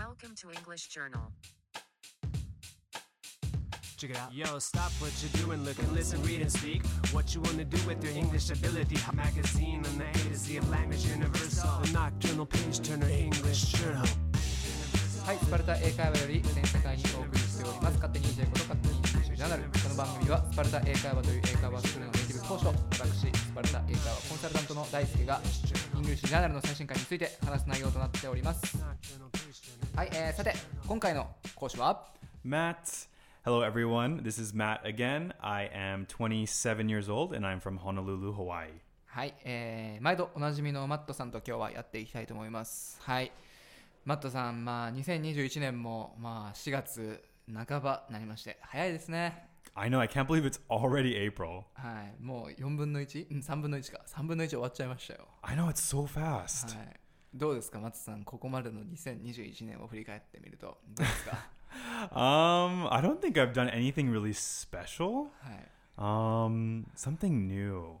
Welcome to English Journal. Check it out. Yo, stop what you're doing, look and listen, read and speak. What you wanna do with your English ability? A magazine on the A to Z of language universal. The nocturnal page turner English journal. はい、スパルタ英会話より全世界にお送りしております。勝手に EJ こと勝手に EJ ジャーナル。この番組はスパルタ英会話という英会話スクールのネイティブ講師と私、スパルタ英会話コンサルタントの大輔がイングリッシュジャーナルの最新回について話す内容となっております。はい、えー、さて、今回の講師は Matt. Hello, everyone. This is Matt again. I am 27 years old and I'm from Honolulu, Hawaii. はい、えー、毎度おなじみのマットさんと今日はやっていきたいと思います。はい、マットさん、まあ、2021年も、まあ、4月半ばになりまして、早いですね。I know, I can't believe it's already April. はい、もう4分の 1? うん、3分の1か。3分の1終わっちゃいましたよ。I know, it's so fast. はい。どうですか、マットさん、ここまでの2021年を振り返ってみると、どうですか Um, I don't think I've done anything really special. はい。Um, something new.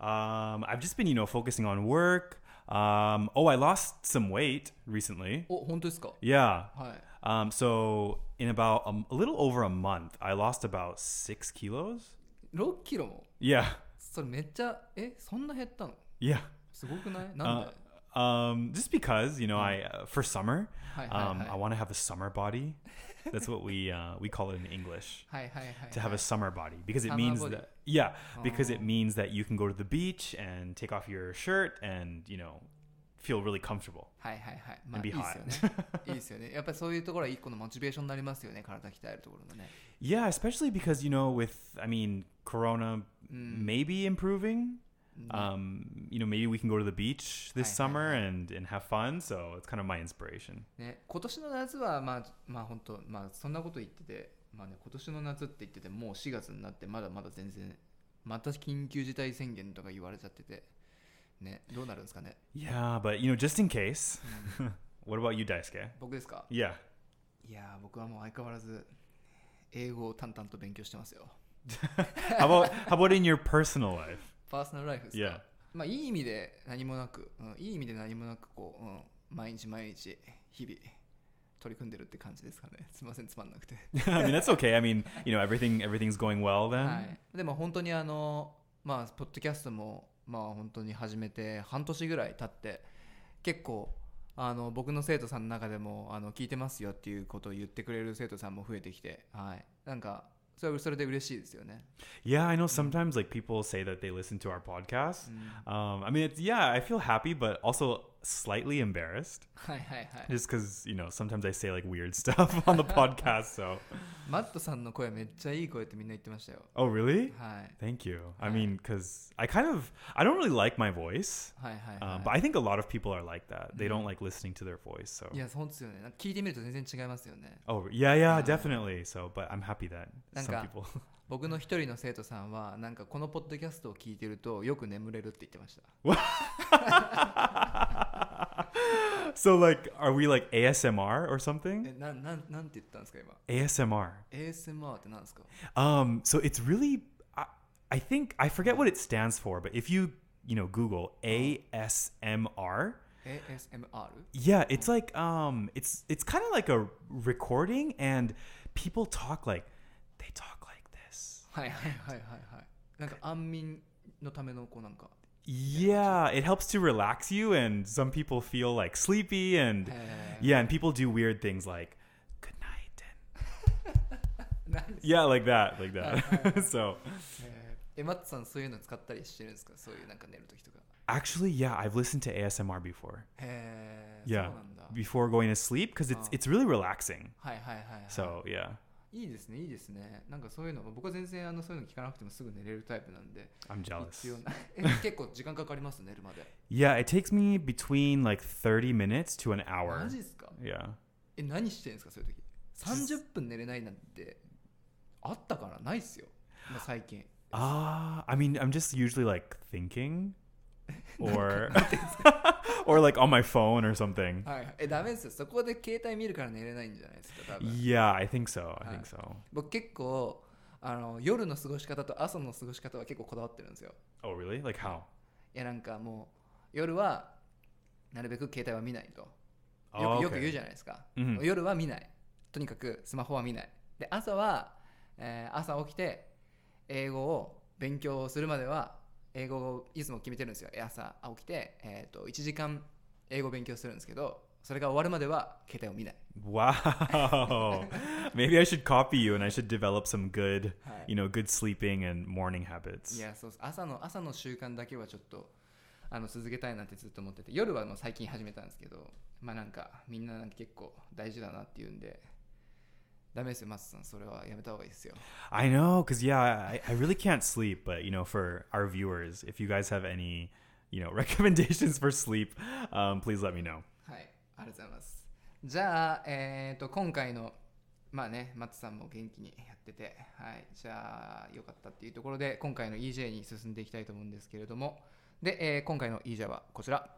Um, I've just been, you know, focusing on work. Um, oh, I lost some weight recently. お、本当ですか Yeah. はい。Um, so in about a, a little over a month, I lost about six kilos. 6キロも Yeah. それめっちゃ、え、そんな減ったの Yeah. すごくないなんで Uh, um, just because you know, I uh, for summer, Hi, hi, um, hi. I want to have a summer body. That's what we uh, we call it in English. はいはいはい、はい。 To have a summer body because it Summer means body. that yeah because it Oh. means that you can go to the beach and take off your shirt and you know feel really comfortable. はいはいはい。まあ、 And い be いですよね。いいですよね。やっぱりそういうところは一個のモチベーションになりますよね。体鍛えるところのね。 Yeah, especially because you know with I mean Corona Mm. maybe improving. Um, you know, maybe we can go to the beach this Hi, hi, summer and and have fun. So it's kind of my inspiration. ね、今年の夏はまあまあ本当まあそんなこと言っててまあね今年の夏って言っててもう4月になってまだまだ全然また緊急事態宣言とか言われちゃっててねどうなるんですかね Yeah, but you know, just in case. what about you, Daisuke? 僕ですか Yeah. いやー僕はもう相変わらず英語を淡々と勉強してますよ How about how about in your personal life? パーソナルライフですか？Yeah. まあいい意味で何もなく、うん、いい意味で何もなくこう、うん、毎日毎日日々取り組んでるって感じですかね すいませんつまんなくて I mean, that's okay. I mean, you know, everything everything's going well then. はい、でも本当にあのまあポッドキャストもまあ本当に始めて半年ぐらい経って結構あの僕の生徒さんの中でもあの聞いてますよっていうことを言ってくれる生徒さんも増えてきて、はい、なんか So Yeah, I know mm. sometimes like people say that they listen to our podcast. Mm. Um, I mean, it's, yeah, I feel happy, but also slightly embarrassed, はいはいはい。 just because you know sometimes I say like weird stuff on the podcast. So, マットさんの声めっちゃいい声ってみんな言ってましたよ。 oh really? はい。 Thank you. I Hi. mean, because I kind of I don't really like my voice, はいはいはい。 um, but I think a lot of people are like that. They don't like listening to their voice. So, いや、そうですよね。なんか聞いてみると全然違いますよね。 oh yeah, yeah, Uh, definitely. So, but I'm happy that some なんか people. 僕の一人の生徒さんは、なんかこのポッドキャストを聞いてるとよく眠れるって言ってました。 so, like, are we like ASMR or something? え、な、なん、なんて言ったんですか今。 ASMR. ASMR ってなんですか Um, so it's really, I, I think I forget what it stands for, but if you you know Google ASMR, ASMR? yeah, it's like um, it's it's kind of like a recording, and people talk like they talk like this. はいはいはいはいはい。なんか安眠のためのこうなんか。 Yeah, it helps to relax you, and some people feel like sleepy, and へー yeah, and people do weird things like good night, and 何です yeah, like that, like that. so. えーえ、マットさんそういうの使ったりしてるんですかそういうなんか寝るときとか。 Actually, yeah, I've listened to ASMR before. へえ。 Yeah, そうなんだ。 before going to sleep because it's Oh. it's really relaxing. はいはいはい、はい。 So yeah, いいですね、いいですね。なんかそういうの、僕は全然あのそういうの聞かなくてもすぐ寝れるタイプなんで。I'm 必 jealous. 結構時間かかります、寝るまで。Yeah, it takes me between like 30 minutes to an マ hour. ジですか？Yeah. え、何してんですか、そういう時？30分寝れないなんて、あったからないっすよ。まあ、最近。Uh, I mean, I'm just usually like thinking or or like on my phone or something. はい。え、ダメですよ。そこで携帯見るから寝れないんじゃないですか、多分。Yeah, I think so. I Hi. think so. 僕結構、あの夜の過ごし方と朝の過ごし方は結構こだわってるんですよ。Oh, really? Like how? いや、なんかもう、夜はなるべく携帯は見ないと。よ Oh, くよく.言うじゃないですか、うん夜は見ないとにかくスマホは見ないで朝は、えー朝起きて英語を勉強するまでは英語をいつも決めてるんですよ朝起きて、えー、と1時間英語を勉強するんですけどそれが終わるまでは携帯を見ない Wow. Maybe I should copy you and I should develop some good, はい you know, good sleeping and morning habits. いやそう朝の朝の習慣だけはちょっとあの続けたいなってずっと思ってて夜はもう最近始めたんですけどまあなんかみんななんか結構大事だなっていうんでダメですよマスさんそれはやめた方がいいですよ I know, because yeah, I, I really can't sleep. But you know, for our viewers, if you guys have any, you know, recommendations for sleep, um, please let me know. はいありがとうございますじゃあえっ、と今回のまあねマッツさんも元気にやっててはいじゃあよかったっていうところで今回の EJ に進んでいきたいと思うんですけれどもで、えー今回の EJ はこちら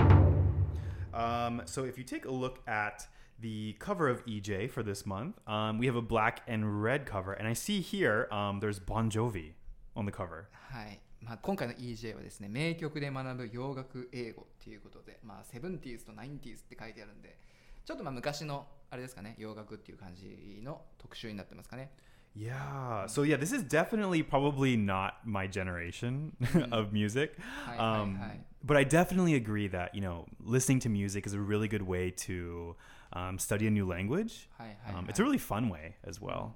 Um, so if you take a look at the cover of EJ for this month, um, we have a black and red cover, and I see here um, there's Bon Jovi on the cover. はい、まあ、今回の EJ はですね名曲で学ぶ洋楽英語っていうことで、まあ、70s と 90s って書いてあるんでちょっとまあ昔のあれですかね洋楽っていう感じの特集になってますかね Yeah. So yeah, this is definitely probably not my generation of music. はいはい Um, はい but I definitely agree that you know listening to music is a really good way to um, study a new language. Um, it's a really fun way as well.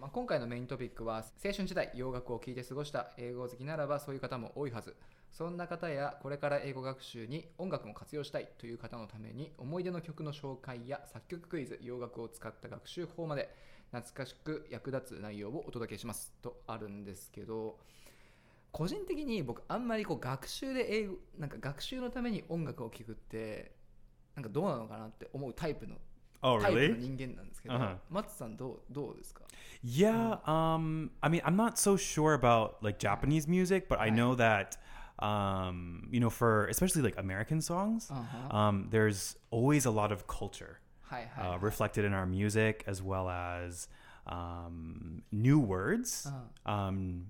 まあ、今回のメイントピックは青春時代洋楽を聴いて過ごした英語好きならばそういう方も多いはずそんな方やこれから英語学習に音楽も活用したいという方のために思い出の曲の紹介や作曲クイズ洋楽を使った学習法まで懐かしく役立つ内容をお届けしますとあるんですけど個人的に僕あんまりこう学習で英語なんか学習のために音楽を聴くってなんかどうなのかなって思うタイプの Oh タイプの really? 人間なんですけど、 Uh-huh. 松さんどうどうですか Yeah. Um. I mean, I'm not so sure about like Japanese music, but I Right. know that um, you know, for especially like American songs, Uh-huh. um, there's always a lot of culture はいはい、はい uh, reflected in our music, as well as um, new words. Um,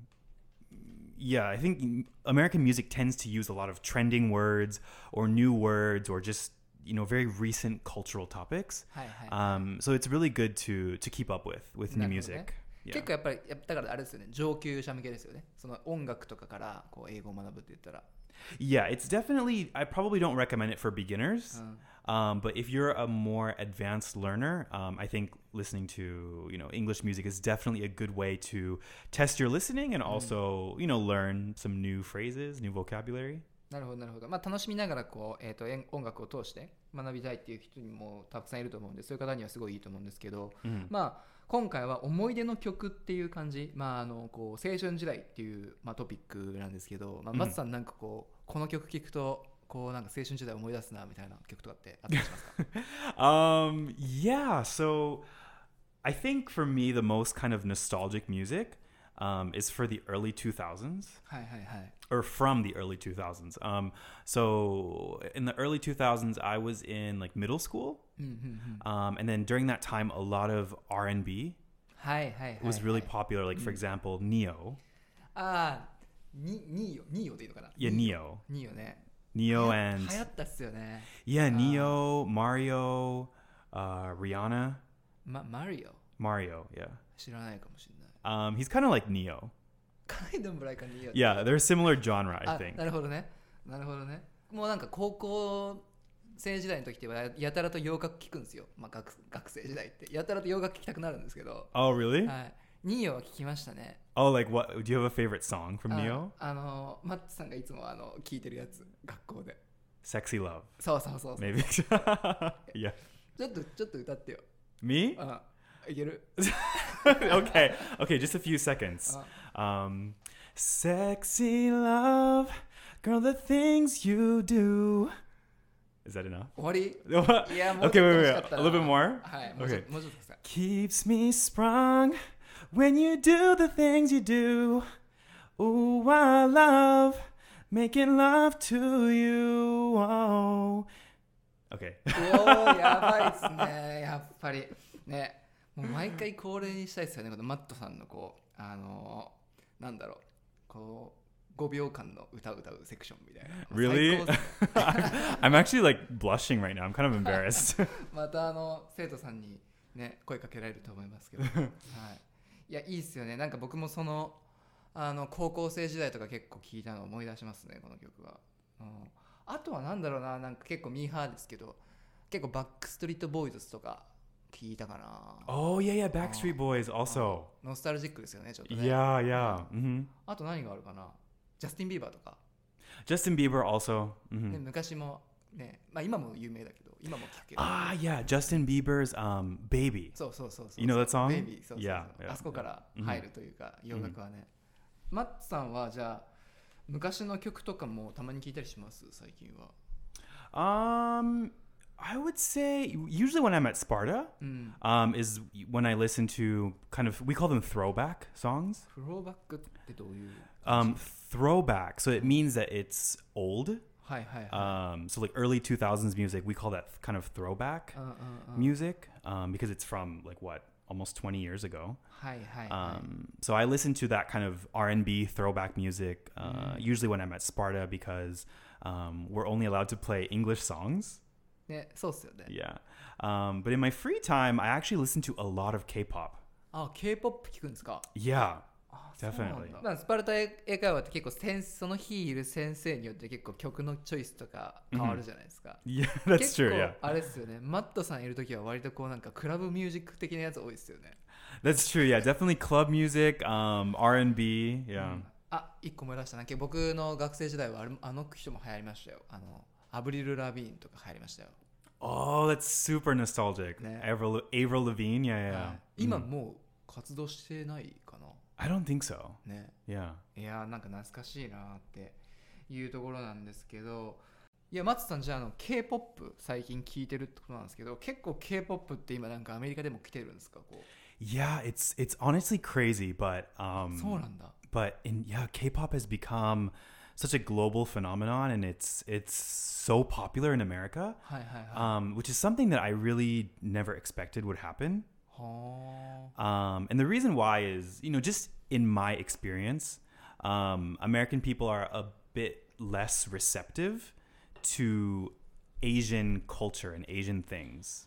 yeah, I think American music tends to use a lot of trending words or new words or just you know very recent cultural topics. はいはい、 Um, so it's really good to to keep up with with new なるほどね。 music. Yeah. 結構やっぱりやっぱだからあれですよね上級者向けですよねその音楽とかからこう英語を学ぶって言ったら Yeah, it's definitely. I probably don't recommend it for beginners. Um, but if you're a more advanced learner, um, I think listening to you know English music is definitely a good way to test your listening and also you know learn some new phrases, new vocabulary. なるほどなるほど。まあ楽しみながらこう、えー、とえん音楽を通して学びたいっていう人にもたくさんいると思うんでそういう方にはすごいいいと思うんですけど、まあ今回は思い出の曲っていう感じ、まあ、あのこう青春時代っていう、まあ、トピックなんですけど、まあ、松さんなんかこう、この曲聴くとこうなんか青春時代思い出すなみたいな曲とかってあったりしますか？Um, yeah. So I think for me, the most kind of nostalgic music um, is for the early 2000s. Hi, hi, hi. Or from the early 2000s. Um, so in the early 2000s, I was in like middle school. Mm-hmm, mm-hmm. Um, and then during that time, a lot of R&B hi, hi, was really hi. popular. Like, for mm. example, Ne-Yo. Ah, uh, Ne-Yo. でいいのかな Yeah, Ne-Yo. Ne-Yo ね。Ne-Yo and... Yeah, Ne-Yo, Mario, uh, Rihanna. Ma Mario? Mario, yeah. Um, he's kind of like Neo. カイドンブライカニーヨ。Yeah, they're a similar genre, I あ think. なるほどね。なるほどね。もうなんか高校生時代の時ってはやたらと洋楽聴くんですよ。まあ学学生時代って。やたらと洋楽聴きたくなるんですけど。Oh, really? はい。ニーヨは聴きましたね。Oh, like what? Do you have a favorite song from あ Neo? あの、マッツさんがいつもあの聴いてるやつ、学校で。Sexy Love, そうそうそうそう。maybe. yeah. ちょっと、ちょっと歌ってよ。Me? あいける？okay, okay, just a few seconds. Um, sexy love, girl, the things you do. Is that enough? 終わり okay, いや、もう wait, ちょっと wait, 欲し wait. かった A な little bit more. はい、もうちょっ Okay. ともうちょっとさ。 Keeps me sprung when you do the things you do. Ooh, I love making love to you. Oh. Okay. おー、やばいっすね、やっぱり。ね、 もう毎回恒例にしたいですよね、このマットさんのこう、あのーなんだろう、こう、5秒間の歌を歌うセクションみたいな。Really? I'm actually like blushing right now. I'm kind of embarrassed. またあの生徒さんにね声かけられると思いますけど、はい、いやいいっすよね。なんか僕もそのあの高校生時代とか結構聞いたのを思い出しますねこの曲は、うん、あとはなんだろうななんか結構ミーハーですけど結構バックストリートボーイズとか聞いたかな oh yeah, yeah. Backstreet Boys also. ノスタルジックですよねちょっとね Yeah, yeah. hmm あと何があるかな？ジャスティン・ビーバーとか、Justin Bieber also. hmm ね、昔もねまあ今も有名だけど今も聞くけど Ah, yeah. Justin Bieber's um, "Baby." そうそうそうそう You know that song? ベイビーそうそうそう Yeah, yeah, あそこから入るというか、洋楽はね、マッツさんはじゃあ昔の曲とかもたまに聞いたりします？最近は Um, I would say usually when I'm at Sparta mm. um, is when I listen to kind of we call them throwback songs. throwback um, throwback. So it means that it's old. Um, so like early 2000s music, we call that kind of throwback uh, uh, uh. music um, because it's from like what almost 20 years ago. Um, so I listen to that kind of R&B throwback music uh, mm. usually when I'm at Sparta because um, we're only allowed to play English songs. ねそうっすよね Yeah. Um, but in my free time, I actually listen to a lot of K-pop. あ K-POP 聞くんですか？Yeah. あ Definitely まあ、スパルタ英英会話って結構先その日いる先生によって結構曲のチョイスとか変わるじゃないですか、Yeah, that's 結 true. 構 Yeah. あれですよねマットさんいる時は割とこうなんかクラブミュージック的なやつ多いですよね That's true. Yeah, definitely club music, um, R&B. Yeah. あ一個思い出したなけ僕の学生時代はあれあの人も流行りましたよあのアブリル・ラビーンとか流行りましたよ、Oh, that's super nostalgic. Yeah. Avril, Avril Lavigne. Yeah, yeah. はい今 Mhm. もう活動してないか I don't think so. なね Yeah. いやーなんか懐かしいなーっていうところなんですけどいや松さんじゃああの K-POP 最近聞いてるってことなんですけど結構 K-POP って今なんかアメリカでも来てるんですかこ Yeah, it's it's honestly crazy, but う um そうなんだ but in yeah, K-pop has become such a global phenomenon and it's it's so popular in America, um, which is something that I really never expected would happen. Um, and the reason why is, you know, just in my experience, um, American people are a bit less receptive to Asian culture and Asian things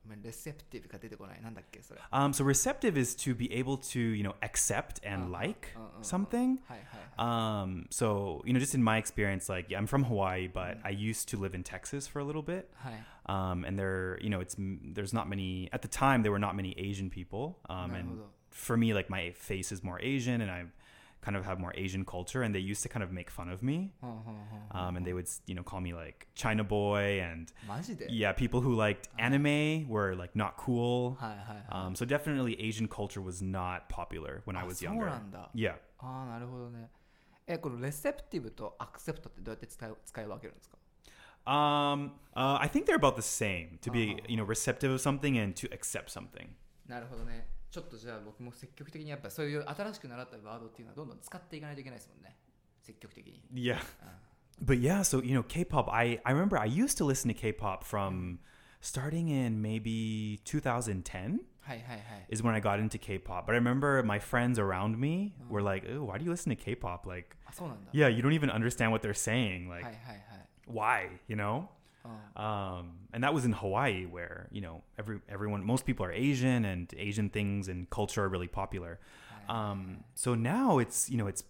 ーごめんごめんレセプティブが出てこないなんだっけそれ Um, so receptive is to be able to, you know, accept and Uh-huh. like Uh-uh, uh-uh. something. はいはいはい Um, so you know, just in my experience, like yeah, I'm from Hawaii, but I used to live in Texas for a little bit. はい Um, and there, you know, it's there's not many at the time. There were not many Asian people. Um, なる and ほど for me, like my face is more Asian, and I kind of have more Asian culture. And they used to kind of make fun of me. はんはんはんはん Um, and they would, you know, call me like China boy, and マジで yeah, people who liked anime were like not cool. はいはいはい、 Um, so definitely Asian culture was not popular when I あ was そう younger. なんだ Yeah. ああなるほどねえこのレセプティブとアクセプトってどうやって使い使い分けるんですか Um, uh, I think they're about the same to be, Uh-huh. you know, receptive of something and to accept something. なるほどね ちょっとじゃあ僕も積極的にやっぱそういう新しく習ったワードっていうのはどんどん使っていかないといけないですもんね積極的に Yeah. But yeah, so you know, K-pop. I I remember I used to listen to K-pop from starting in maybe 2010 はいはいはい is when I got into K-pop. But I remember my friends around me were like, "Oh, why do you listen to K-pop? Like, あそうなんだ yeah, you don't even understand what they're saying. はい Like, はいはい why? You know?" うん Um, and that was in Hawaii, where you know every everyone, most people are Asian, and Asian things and culture are really popular. Um, so now it's you know it's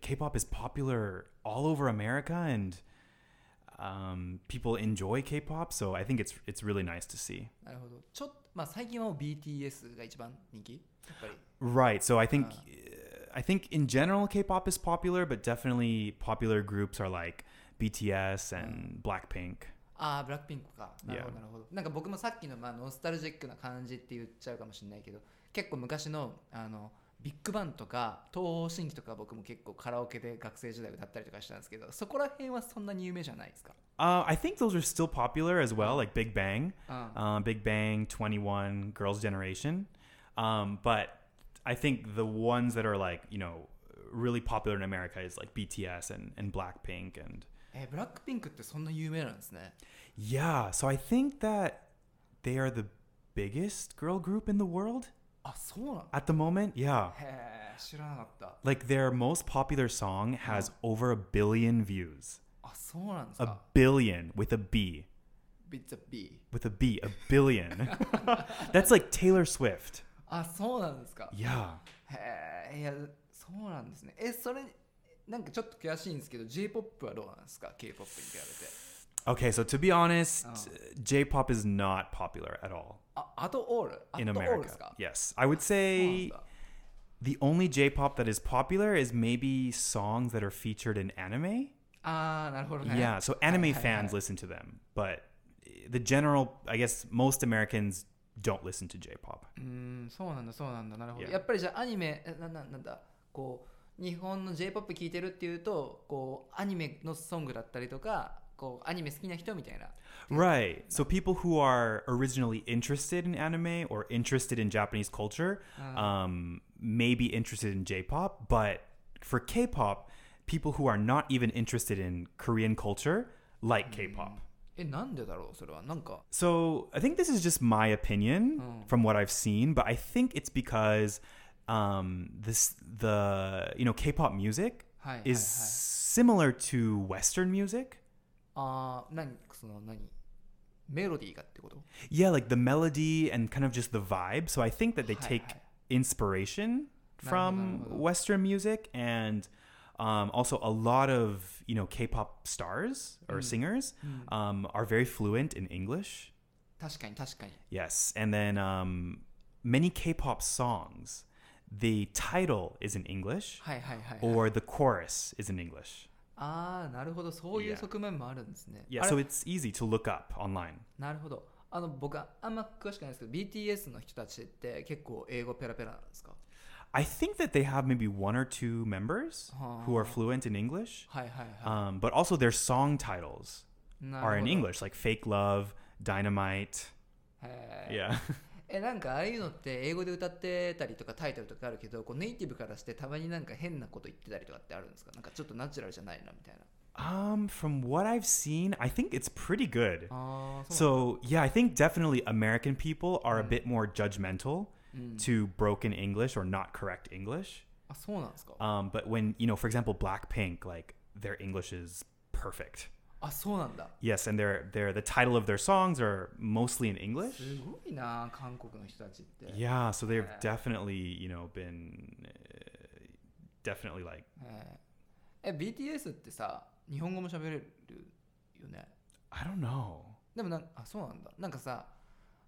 K-pop is popular all over America, and um, people enjoy K-pop. So I think it's it's really nice to see. なるほどちょっとまあ最近はもう BTS が一番人気やっぱり Right. So I think uh, I think in general K-pop is popular, but definitely popular groups are like BTS and Blackpink. ああブラックピンクかなるほど Yeah. なるほどなんか僕もさっきのまあノスタルジックな感じって言っちゃうかもしれないけど結構昔のあのビッグバンとか東方神起とか僕も結構カラオケで学生時代歌ったりとかしたんですけどそこら辺はそんなに有名じゃないですか Uh, I think those are still popular as well, like Big Bang. うん、uh, Big Bang, 21, Girls' Generation. Um, but I think the ones that are like, you know, really popular in America is like BTS and, and Blackpink. And えブラックピンクってそんな有名なんですね yeah, so I think that they are the biggest girl group in the world. あそうなんだ At the moment, yeah. へえ知らなかった Like their most popular song has over a billion views. あそうなんです A か billion with a B. ビッツァ B With a B, a billion. That's like Taylor Swift. あそうなんですか Yeah. へえいやそうなんですねえそれ なんかちょっと悔しいんですけど J-POP はどうなんですか K-POP に比べて Okay, so to be honest, oh. J pop is not popular at all ah, ああとオールあ in America. Yes. I would say the only J pop that is popular is maybe songs that are featured in anime. Ah, ああなるほどね so anime fans listen to them, but the general, I guess, most Americans don't listen to J pop. うんそうなんだそうなんだなるほど、Yeah. Mm, やっぱりじゃあアニメえなななんだこう日本の J-POP 聴いてるっていうとこうアニメのソングだったりとかこうアニメ好きな人みたいな Right. So people who are originally interested in anime or interested in Japanese culture um, may be interested in J-pop, but for K-pop, people who are not even interested in Korean culture like K-pop. えなんでだろうそれはなんか So I think this is just my opinion from what I've seen, but I think it's because um, this the you know K-pop music is similar to Western music. Ah, uh, 何その何？メロディーがってこと？Yeah, like the melody and kind of just the vibe. So I think that they take inspiration from Western music and um, also a lot of you know K-pop stars or mm. singers mm. um, are very fluent in English. Yes, and then um, many K-pop songs the title is in English はいはいはい、はい、 or the chorus is in English. ああなるほどそういう Yeah. 側面もあるんですね Yeah, あれ so it's easy to look up online. なるほどあの僕はあんま詳しくないですけど BTS の人たちって結構英語ペラペラなんですか I think that they have maybe one or two members who are Oh. fluent in English. はいはいは Um, but also their song titles い、な are る in ほど English, like Fake Love, Dynamite. へー Yeah. えなんかああいうのって英語で歌ってたりとかタイトルとかあるけどこうネイティブからしてたまになんか変なこと言ってたりとかってあるんですかなんかちょっとナチュラルじゃないなみたいな Um, from what I've seen, I think it's pretty good. ああそう So, yeah, I think definitely American people are a bit more judgmental うん、 to broken English or not correct English. あそうなんですか Um, but when, you know, for example, Blackpink, like their English is perfect. あそうなんだ Yes, and their their the title of their songs are mostly in English. すごいな韓国の人たちって Yeah, so they've definitely, you know, been uh, definitely like え BTS ってさ日本語も喋れるよね I don't know. でもなんあそうなんだなんかさ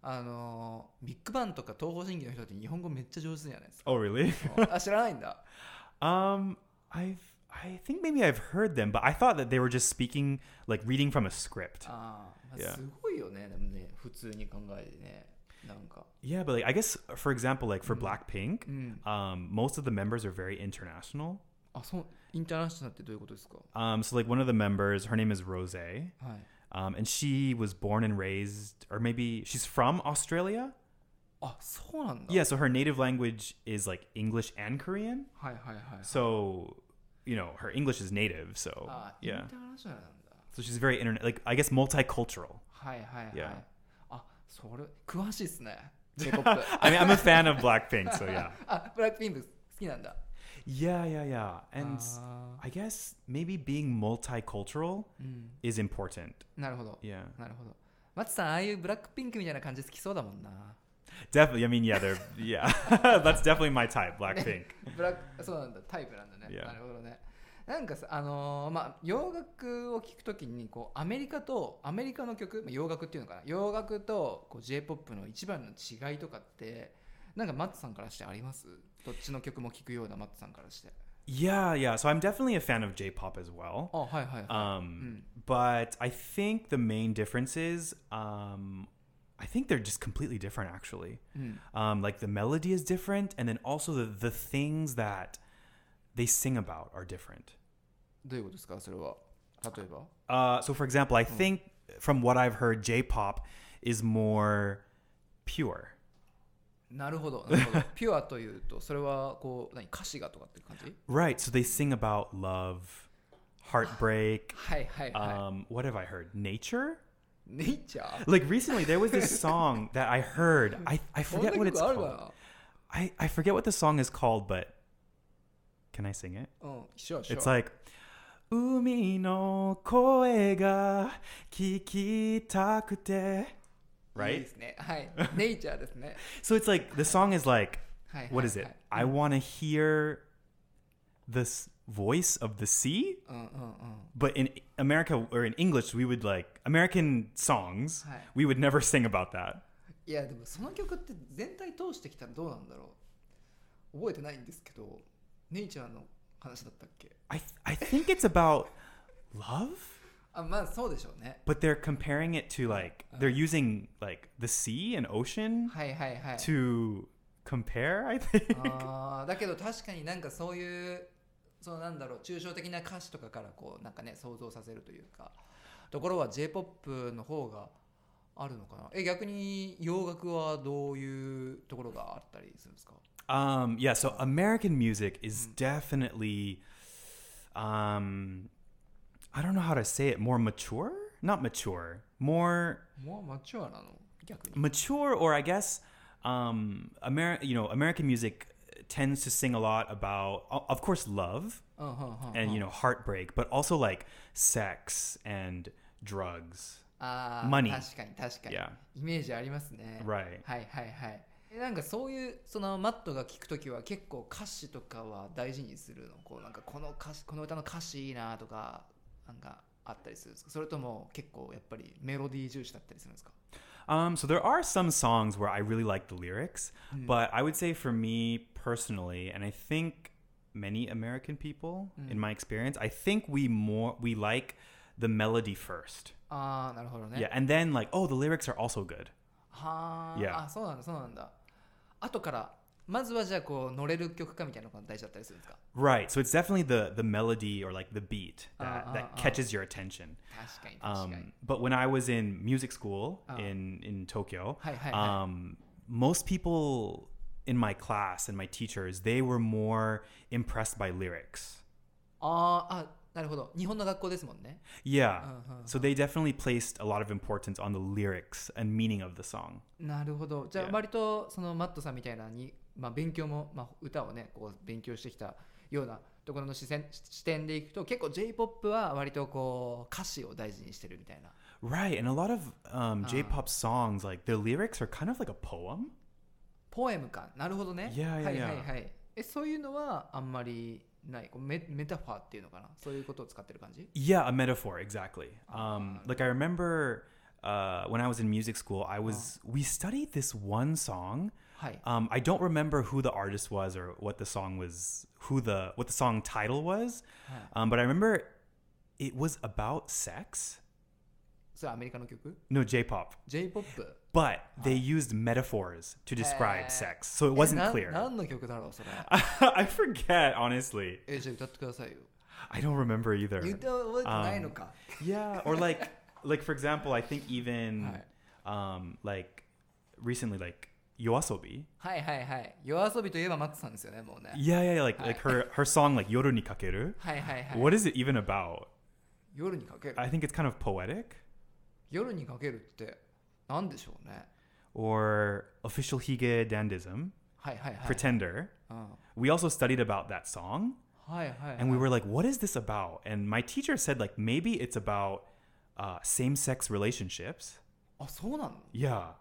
あのービッグバンとか東方神起の人って日本語めっちゃ上手じゃないですか Oh, really? あ知らないんだ um, I've I think maybe I've heard them, but I thought that they were just speaking like reading from a script. あー、まあ Yeah. すごいよねでもね普通に考えてねなんか Yeah, but like I guess for example, like for Blackpink, うん um, most of the members are very international. あそうインターナショナルってどういうことですか Um, so like one of the members, her name is Rose, はい um, and she was born and raised, or maybe she's from Australia. あそうなんだ Yeah, so her native language is like English and Korean. はいはいはい So, you know, her English is native. So, あイン yeah. ターナショナルなんだ So she's very internet, like I guess multicultural. はいはいはい Yeah. あそれ詳しいっすね J-POP I mean, I'm a fan of Blackpink, so yeah. あブラックピンク好きなんだ Yeah, yeah, yeah. And あ I guess maybe being multicultural ーうん is important. なるほど Yeah. なるほど松さんああいうブラックピンクみたいな感じ好きそうだもんな Definitely. I mean, yeah, they're yeah. That's definitely my type, Blackpink. ブラックそうなんだタイプなんだね Yeah. なるほどねなんかさあのーまあ洋楽を聴くときにこうアメリカとアメリカの曲、まあ、洋楽っていうのかな洋楽とこう J-POP の一番の違いとかってなんかマッツさんからしてありますどっちの曲も聴くようなマッツさんからして Yeah, yeah. So I'm definitely a fan of J-pop as well. あはいはいはい、Um, but I think the main difference is, um, I think they're just completely different, actually. うん、 Um, like the melody is different, and then also the the things that they sing about are different. どういうことですかそれは例えば Uh, so, for example, I think from what I've heard, J-pop is more pure. なるほどなるほどピュアというとそれはこう何歌詞がとかって感じ Right. So they sing about love, heartbreak. はいはいは Um, what have I heard? Nature. い、ネイチャー Like recently, there was this song that I heard. I I そんな forget what 曲 it's ある called. か I I forget what the song is called, but can I sing it? うん、sure, sure. It's like 海の声が聞きたくていい right? ですね。はい。ネイチャーですね。 So it's like the song is like はいはい、 what is it? はい I want to hear the s- voice of the sea, うんうんうん。 but in America or in English we would like American songs. はい。 We would never sing about that. いやでもその曲って全体通してきたらどうなんだろう覚えてないんですけどネイチャーの話だったっけ I th- I think it's about love, あまあそうでしょうね but they're comparing it to like they're using like the sea and ocean はいはいはい to compare. I think. あーだけど確かになんかそういう そのなんだろう抽象的な歌詞とかからこうなんかね想像させるというかところは j p o p の方があるのかなえ逆に洋楽はどういうところがあったりするんですか Um, yeah, so American music is definitely, um, I don't know how to say it, more mature? Not mature, more もうマチュアなの逆に mature, or I guess, um, Amer- you know, American music tends to sing a lot about, of course, love うんうんうんうん and, you know, heartbreak, but also like sex and drugs. money. 確かに確かに、Yeah. イメージありますね。Right. はいはいはいえなんかそういうそのマットが聞くときは結構歌詞とかは大事にするの？こうなんかこの歌詞この歌の歌詞いいなとかなんかあったりするんですか？それとも結構やっぱりメロディー重視だったりするんですか？Um, so there are some songs where I really like the lyrics, but I would say for me personally, and I think many American people, in my experience, I think we more we like the melody first. ああなるほどね Yeah, and then like, oh, the lyrics are also good. はあ、 Yeah. あそうなんだそうなんだ後から まずはじゃあこう乗れる曲かみたいなのが大事だったりするんですか Right. So it's definitely the the melody or like the beat that, Uh, uh, that uh. catches your attention. 確かに確かに、Um, but when I was in music school Uh. in in Tokyo, Hi, hi, hi. um, most people in my class and my teachers they were more impressed by lyrics. あーあなるほど日本の学校ですもんね Yeah. Uh-huh, So they definitely placed a lot of importance on the lyrics and meaning of the song. なるほどじゃあ Yeah. 割とそのマットさんみたいなに、まあ、勉強も、まあ、歌をねこう勉強してきたようなところの視線視点でいくと結構 j p o p は割とこう歌詞を大事にしてるみたいな Right. And a lot of um, J-pop songs, like the lyrics are kind of like a poem. ポエムかなるほどね Yeah, yeah, はい yeah. はいはいえそういうのはあんまりないこうメメタファーっていうのかなそういうことを使ってる感じ Yeah, a metaphor, exactly. Um, like I remember uh, when I was in music school, I was we studied this one song. はい、 Um, I don't remember who the artist was or what the song was, who the what the song title was, um, but I remember it was about sex. それアメリカの曲 No, J-pop, j p o p but they used metaphors to describe Uh, sex, so it wasn't な clear. 何の曲だろうそれ I forget honestly. えじゃあ歌ってくださいよ I don't remember either. 歌覚えてないのか、 Yeah, or like like for example, I think even Right. um like recently like Yoasobi. はいはいはい夜遊びといえばマットさんですよねもうね Yeah, yeah, yeah, like like her her song like Yoru ni Kakeru. はいはいはい What is it even about? 夜にかける I think it's kind of poetic 夜にかけるって何でしょうね or official hige dandism, はいはいはい pretender. うん、 We also studied about that song はいはい、はい、 and we were like what is this about? And my teacher said like maybe it's about uh, same-sex relationships. あそうなの Yeah.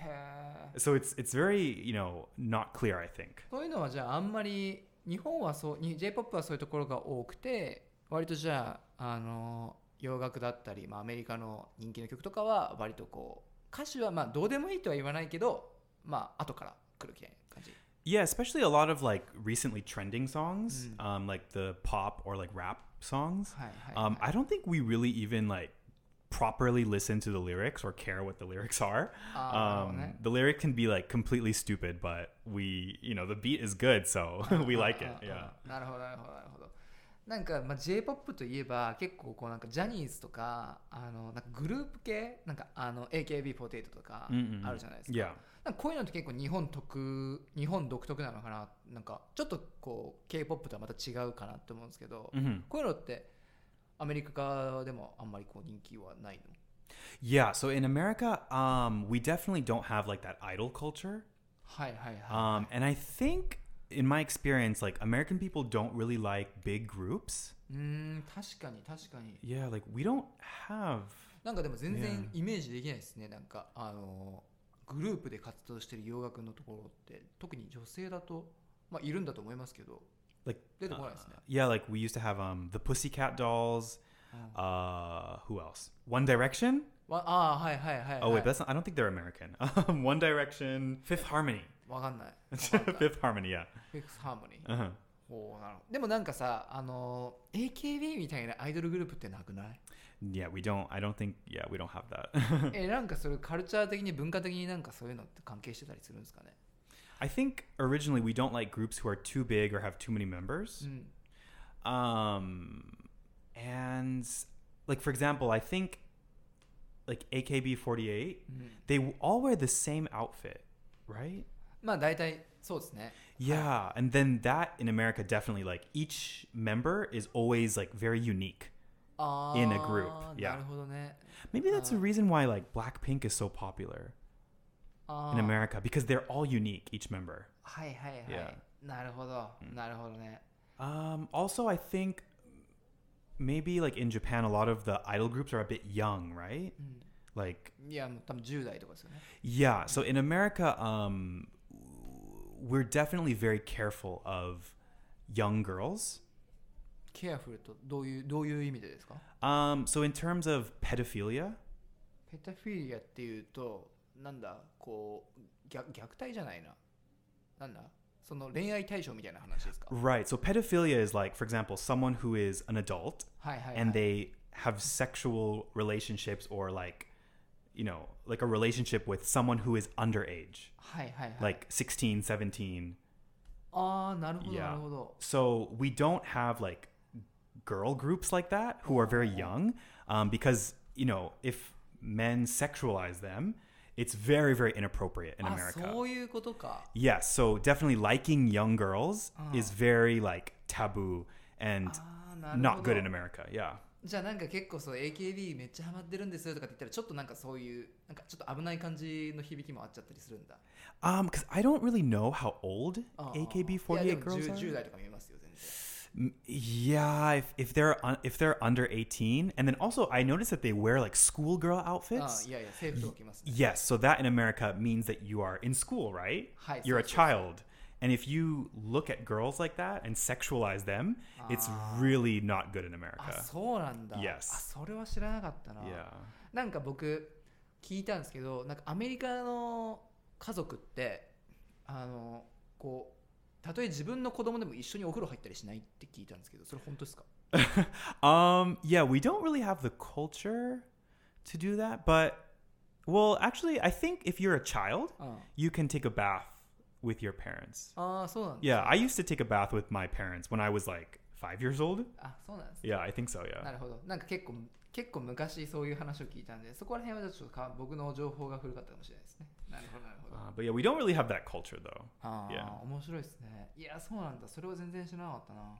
へえ So it's it's very, you know, not clear, I think. そういうのはじゃああんまり日本はそうに j p o p はそういうところが多くて割とじゃああの洋楽だったり、まあ、アメリカの人気の曲とかは割とこう歌詞はまあどうでもいいとは言わないけどまあ後から来るみたいな感じ Yeah, especially a lot of like recently trending songs, um, like the pop or like rap songs. Um, I don't think we really even like properly listen to the lyrics or care what the lyrics are. Ah, Um, okay. the lyric can be like completely stupid, but we, you know, the beat is good, so we like it. Yeah. なるほどなるほどなるほどなんか、まあ、j p o p といえば結構こうなんかジャニーズとかあのなんかグループ系なんかあの AKB48 とかあるじゃないですか、Yeah. なんかこういうのって結構日本特日本独特なのかななんかちょっとこう k p o p とはまた違うかなって思うんですけど、hmm こういうのってアメリカでもあんまりこう人気はないの Yeah. So in America, um, we definitely don't have like that idol culture. はいはいはい、Um, and I think, in my experience, like American people don't really like big groups. うーん確かに確かに Yeah, like we don't have. なんかでも全然.イメージできないですねなんかあのグループで活動してる洋楽のところって特に女性だとまあいるんだと思いますけど Like it uh, was. Yeah, like we used to have um the Pussycat Dolls. Oh. Uh, who else? One Direction. Well, ah, hi, hi, hi. Oh wait, that's not, I don't think they're American. Um, One Direction, Fifth Harmony. Fifth Harmony, yeah. Fifth Harmony. Uh-huh. Oh, ほうなるほどでもなんかさあの AKB みたいなアイドルグループってなくない Yeah, we don't, I don't think, yeah, we don't have that. え、なんかそれカルチャー的に文化的になんかそういうのって関係してたりするんですかね I think originally we don't like groups who are too big or have too many members. うん Um, and like for example, I think like AKB48, うん they w- all wear the same outfit, right? まあ大体そうですね Yeah, and then that in America definitely like each member is always like very unique. あ In a group, ー yeah. なるほどね Maybe that's the Uh. reason why like Blackpink is so popular あ in ー America because they're all unique each member. はいはいはい、 Yeah. なるほど、なるほどね Um, also, I think maybe like in Japan, a lot of the idol groups are a bit young, right? うん Like いやもう多分10代とかですよね Yeah. So in America, um, we're definitely very careful of young girls. ケアフルとどういうどういう意味でですか Um, so in terms of pedophilia, ペタフィリアっていうと なんだこう虐虐待じゃないななんだその恋愛対象みたいな話ですか right? So pedophilia is like, for example, someone who is an adult はいはい、はい、 and they have sexual relationships or like, you know, like a relationship with someone who is underage, はいはいはい、 like 16, 17. ああなるほど Yeah. なるほど So we don't have like girl groups like that who are very young um, because, you know, if men sexualize them, it's very, very inappropriate in あ America. そういうことか Yes. So definitely liking young girls is very like taboo and ああなる not ほ good ど in America. Yeah. じゃあなんか結構そう AKB めっちゃハマってるんですとかって言ったらちょっとなんかそういうなんかちょっと危ない感じの響きもあっちゃったりするんだ Um, because I don't really know how old ああ AKB48 いやでも girls 10 are. 10代とか見えますよ全然 M- す。Yeah, if, if they're un- if they're under 18, and then also I noticed that they wear like schoolgirl あ outfits. いやいや制服とか着ますね Yes, so that in America means that you are in school, right? はい、 You're a そうそうそう child. And if you look at girls like that and sexualize them, it's really not good in あ America. そうなんだ Yes. あそれは知らなかったな Yeah. なんか僕聞いたんですけどなんかアメリカの家族ってあのこう たとえ自分の子供でも一緒にお風呂入ったりしないって聞いたんですけどそれ本当ですか Um, yeah, we don't really have the culture to do that, but well, actually, I think if you're a child, あ you can take a bath with your parents. あーそうなんだ Yeah, I used to take a bath with my parents when I was like five years old. あそうなんです Yeah, I think so. な Yeah. るほどなんか結構結構昔そういう話を聞いたんでそこら辺はちょっとか僕の情報が古かったかもしれないですねなるほどなるほど Uh, but yeah, we don't really have that culture though. ああ、Yeah. 面白いですね。いや、そうなんだ。それは全然知らなかったな。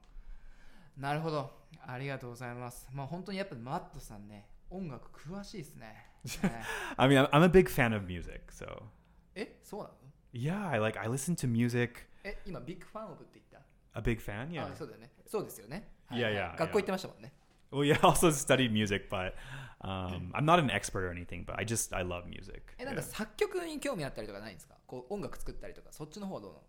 なるほど。ありがとうございます。まあ本当にやっぱマットさんね、音楽詳しいですね。ね I mean, I'm, a big fan of music, so え、そうなの？Yeah, I like I listen to music. え、今ビッグファンオブって言った、A big fan, yeah. あそうだよね。そうですよね。いやいや学校行ってましたもんね。Well, yeah, I also studied music, but um, I'm not an expert or anything. But I just I love music. え、なんか Yeah. 作曲に興味あったりとかないんですかこう音楽作ったりとか、そっちの方はどうなの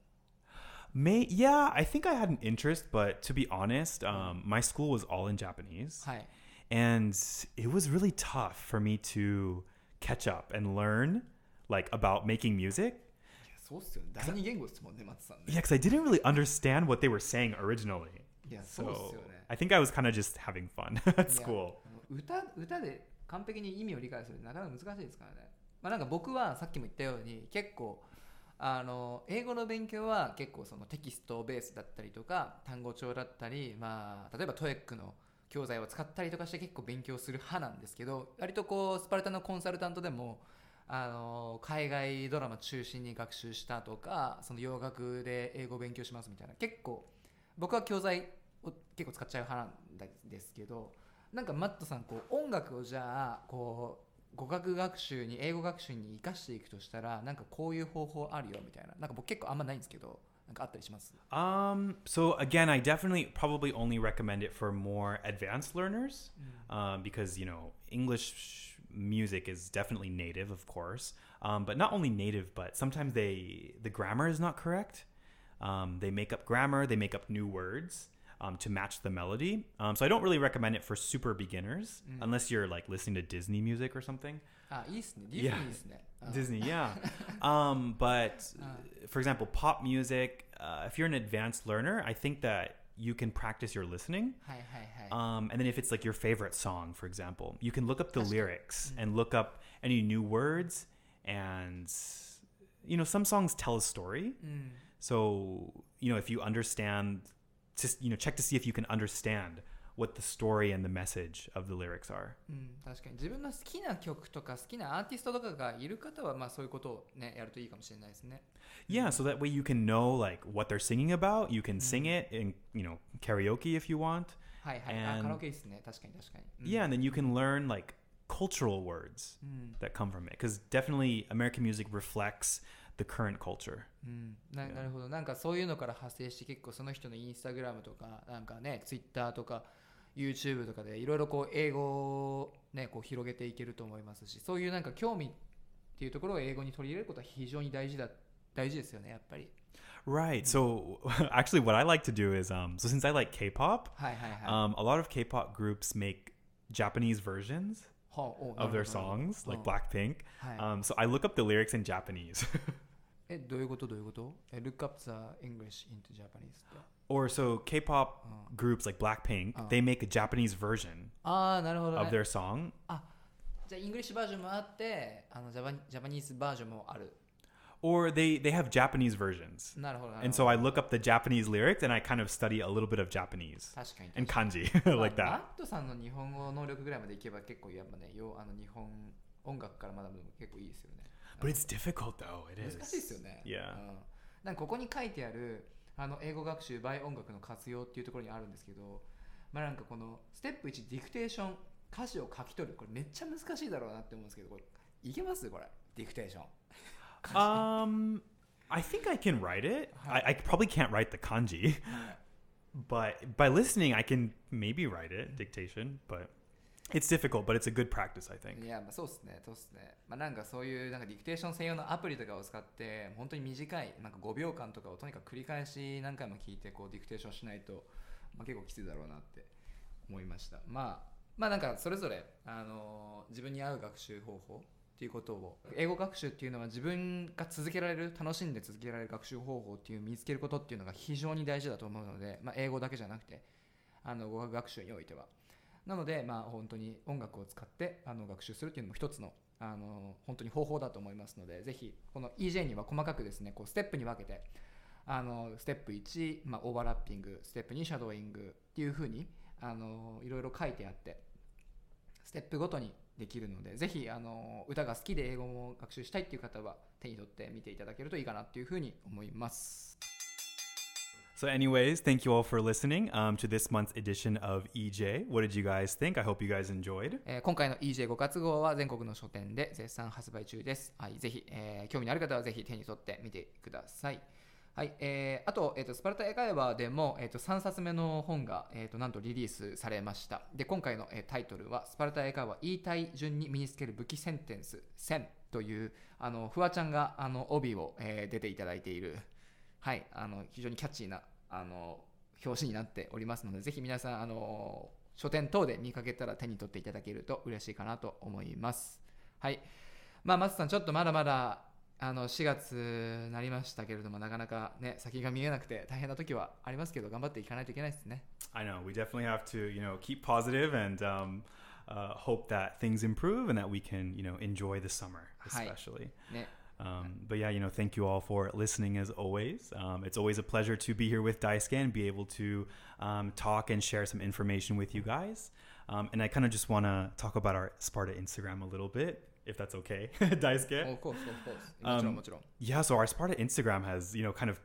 May yeah, I think I had an interest, but to be honest, um, my school was all in Japanese, はい。 and it was really tough for me to catch up and learn like about making music. そうっすよね。第二言語ですもんね、松さんね。 Yeah, because I didn't really understand what they were saying originally. いや、そうっす So よね。I think I was kind of just having fun at school. 歌歌で完璧に意味を理解するってなかなか難しいですからね。まあ、なんか僕はさっきも言ったように結構あの英語の勉強は結構そのテキストベースだったりとか単語帳だったり、まあ、例えばトエックの教材を使ったりとかして結構勉強する派なんですけど割とこうスパルタのコンサルタントでもあの海外ドラマ中心に学習したとかその洋楽で英語を勉強しますみたいな結構僕は教材を結構使っちゃう派なんですけどなんかマットさんこう音楽をじゃあこう語学学習に英語学習に生かしていくとしたらなんかこういう方法あるよみたいななんか僕結構あんまないんですけどなんかあったりします Um, so again, I definitely probably only recommend it for more advanced learners, um, because you know English music is definitely native, of course, um, but not only native, but sometimes they the grammar is not correct. Um, they make up grammar, they make up new words. um, to match the melody. Um, so I don't really recommend it for super beginners mm. unless you're like listening to Disney music or something. Ah, Disney, yeah. Uh. Disney, yeah. um, but uh. for example, pop music. Uh, if you're an advanced learner, I think that you can practice your listening. Hi, hi, hi. Um, and then if it's like your favorite song, for example, you can look up the lyrics mm. and look up any new words. And, you know, some songs tell a story. Mm. So, you know, if you understand just you know, check to see if you can understand what the story and the message of the lyrics are. うん、確かに自分の好きな曲とか好きなアーティストとかがいる方はまあそういうことをねやるといいかもしれないですね Yeah, so that way you can know like what they're singing about. You can sing it in you know karaoke if you want. はいはいあ And- カラオケいいっすね確かに確かに、うん Yeah, and then you can learn like cultural words うん、 that come from it because definitely American music reflects the current culture. うん、な.なるほどなんかそういうのから派生して結構その人のインスタグラムとかなんかねツイッターとか YouTube とかでいろいろこう英語をねこう広げていけると思いますしそういうなんか興味っていうところを英語に取り入れることは非常に大事だ大事ですよねやっぱり Right. So actually, what I like to do is um, so since I like K-pop, um, a lot of K-pop groups make Japanese versions of their songs, like Blackpink. はい、Um, so I look up the lyrics in Japanese. えどういうことどういうことえ Look up the English into Japanese って or so K-pop groups like Blackpink, Oh. they make a Japanese version ああなるほど、of ね、their song. じゃあイングリッシュバージョンもあってあのジャパニジャパニーズバージョンもある or they they have Japanese versions. なるほどなる And ほど so I look up the Japanese lyrics and I kind of study a little bit of Japanese and kanji まあ like マ that. ットさんの日本語能力ぐらいまでいけば結構やっぱねよあの日本音楽から学ぶのも結構いいですよね But it's difficult though. It is. 難しいですよね Yeah. うん、なんかここに書いてあるあの英語学習 by 音楽の活用っていうところにあるんですけどまあなんかこのステップ1ディクテーション歌詞を書き取るこれめっちゃ難しいだろうなって思うんですけどこれいけますこれディクテーション Um, I think I can write it. I, I probably can't write the kanji, but by listening, I can maybe write it dictation. But it's difficult, but it's a good practice, I think. いや、まあ、そうっすね、そうっすね。まあ、なんかそういうなんかディクテーション専用のアプリとかを使って、本当に短い、なんか5秒間とかをとにかく繰り返し何回も聞いて、こうディクテーションしないと、まあ、結構きついだろうなって思いました。まあ、まあなんかそれぞれ、あの自分に合う学習方法っていうことを、英語学習っていうのは自分が続けられる、楽しんで続けられる学習方法っていう見つけることっていうのが非常に大事だと思うので、まあ、英語だけじゃなくて、あの語学学習においては。なので、まあ、本当に音楽を使ってあの学習するっていうのも一つのあの本当に方法だと思いますのでぜひこの EJ には細かくですねこうステップに分けてあのステップ1、まあ、オーバーラッピングステップ2シャドーイングっていうふうにあのいろいろ書いてあってステップごとにできるのでぜひあの歌が好きで英語も学習したいっていう方は手に取って見ていただけるといいかなっていうふうに思います。So, anyways, thank you all for listening um, to this month's edition of EJ. What did you guys think? I hope you guys enjoyed. えー今回の EJ5 月号は全国の書店で絶賛発売中です。はい、ぜひ、えー興味のある方はぜひ手に取ってみてください。はい、えーあと、えーと、スパルタ英会話でも、えーと、3冊目の本が、えーと、なんとリリースされました。で、今回の、えータイトルは、スパルタ英会話言いたい順に身につける武器センテンス1000という、あの、フワちゃんが、あの、帯を、えー出ていただいている、はい、あの、非常にキャッチーな、あの、表紙になっておりますので、ぜひ皆さん、あの、書店等で見かけたら手に取っていただけると嬉しいかなと思います。はい。まあ、松さん、ちょっとまだまだ、あの、4月になりましたけれども、なかなかね、先が見えなくて大変な時はありますけど、頑張っていかないといけないですね。I know we definitely have to, you know, keep positive and um, uh, hope that things improve and that we can, you know, enjoy the summer, especially. ね。Um, but yeah, you know, thank you all for listening as always. Um, it's always a pleasure to be here with Daisuke and be able to um, talk and share some information with you guys. Um, and I kind of just want to talk about our Sparta Instagram a little bit, if that's okay, Daisuke. おコース、コース。もちろん、もちろん。 Yeah, so our Sparta Instagram has, you know, kind of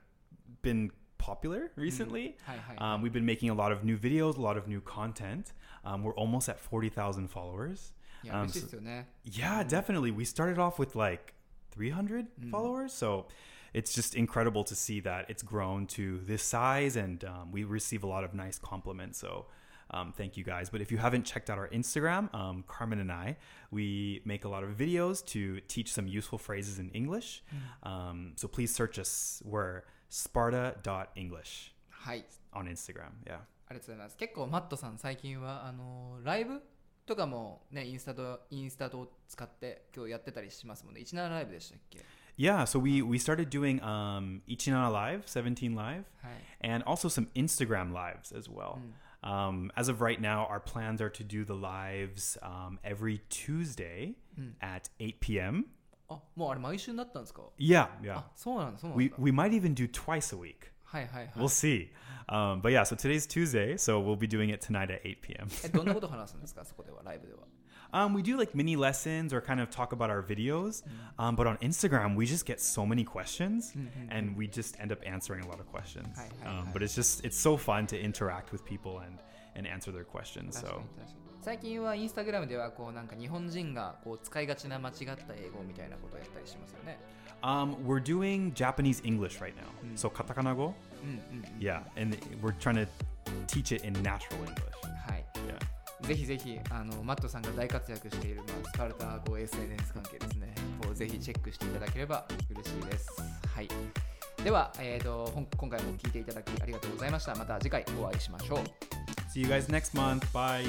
been popular recently. はいはい。 Um, we've been making a lot of new videos, a lot of new content. Um, we're almost at 40,000 followers. いや Um, 嬉しいですよね Yeah, definitely. We started off with like 300 followers, so it's just incredible to see that it's grown to this size, and um, we receive a lot of nice compliments. So. Um, thank you guys. But if you haven't checked out our Instagram, um, Carmen and I, we make a lot of videos to teach some useful phrases in English. Um, so please search us. We're sparta.english はい on Instagram. Yeah. ありがとうございます結構マットさん最近はあのライブ とかもねインスタとインスタと使って今日やってたりしますもんね17ライブでしたっけ Yeah, so we we started doing um Ichinana Live, 17 Live, はい and also some Instagram lives as well. Um, as of right now, our plans are to do the lives um, every Tuesday at 8 p.m. あもうあれ毎週になったんですか Yeah, yeah. あそうなんだそうなん We だ we might even do twice a week. はいはいはい We'll see. Um, but yeah, so today's Tuesday, so we'll be doing it tonight at 8 p.m. えどんなこと話すんですかそこではライブでは Um, we do like mini lessons or kind of talk about our videos. Um, but on Instagram, we just get so many questions, and we just end up answering a lot of questions. Hi, hi, Um, hi. but it's just it's so fun to interact with people and and answer their questions. So. 最近はインスタグラムではこうなんか日本人がこう使いがちな間違った英語みたいなことをやったりしますよね。Um, we're doing Japanese English right now. So yeah, and we're trying to teach it in natural English. はい Yeah. ぜひぜひあのマットさんが大活躍している、まあ、スパルタこう SNS 関係ですね。こうぜひチェックしていただければ嬉しいです。はい。では、えー、とほん今回も聞いていただきありがとうございました。また次回お会いしましょう See you guys next month. Bye.